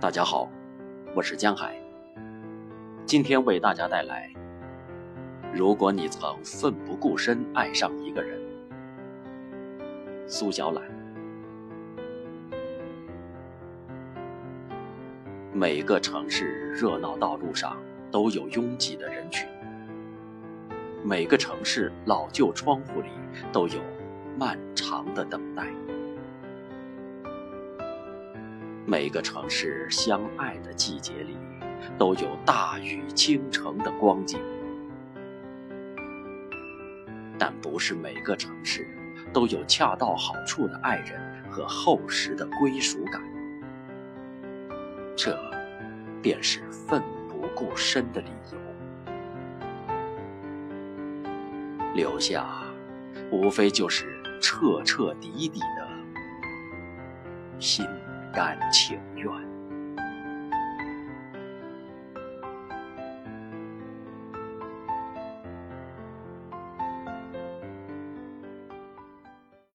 大家好，我是江海。今天为大家带来：如果你曾奋不顾身爱上一个人，苏小懒。每个城市热闹道路上都有拥挤的人群，每个城市老旧窗户里都有漫长的等待。每个城市相爱的季节里，都有大雨倾城的光景。但不是每个城市都有恰到好处的爱人和厚实的归属感。这，便是奋不顾身的理由。留下，无非就是彻彻底底的心。甘情愿。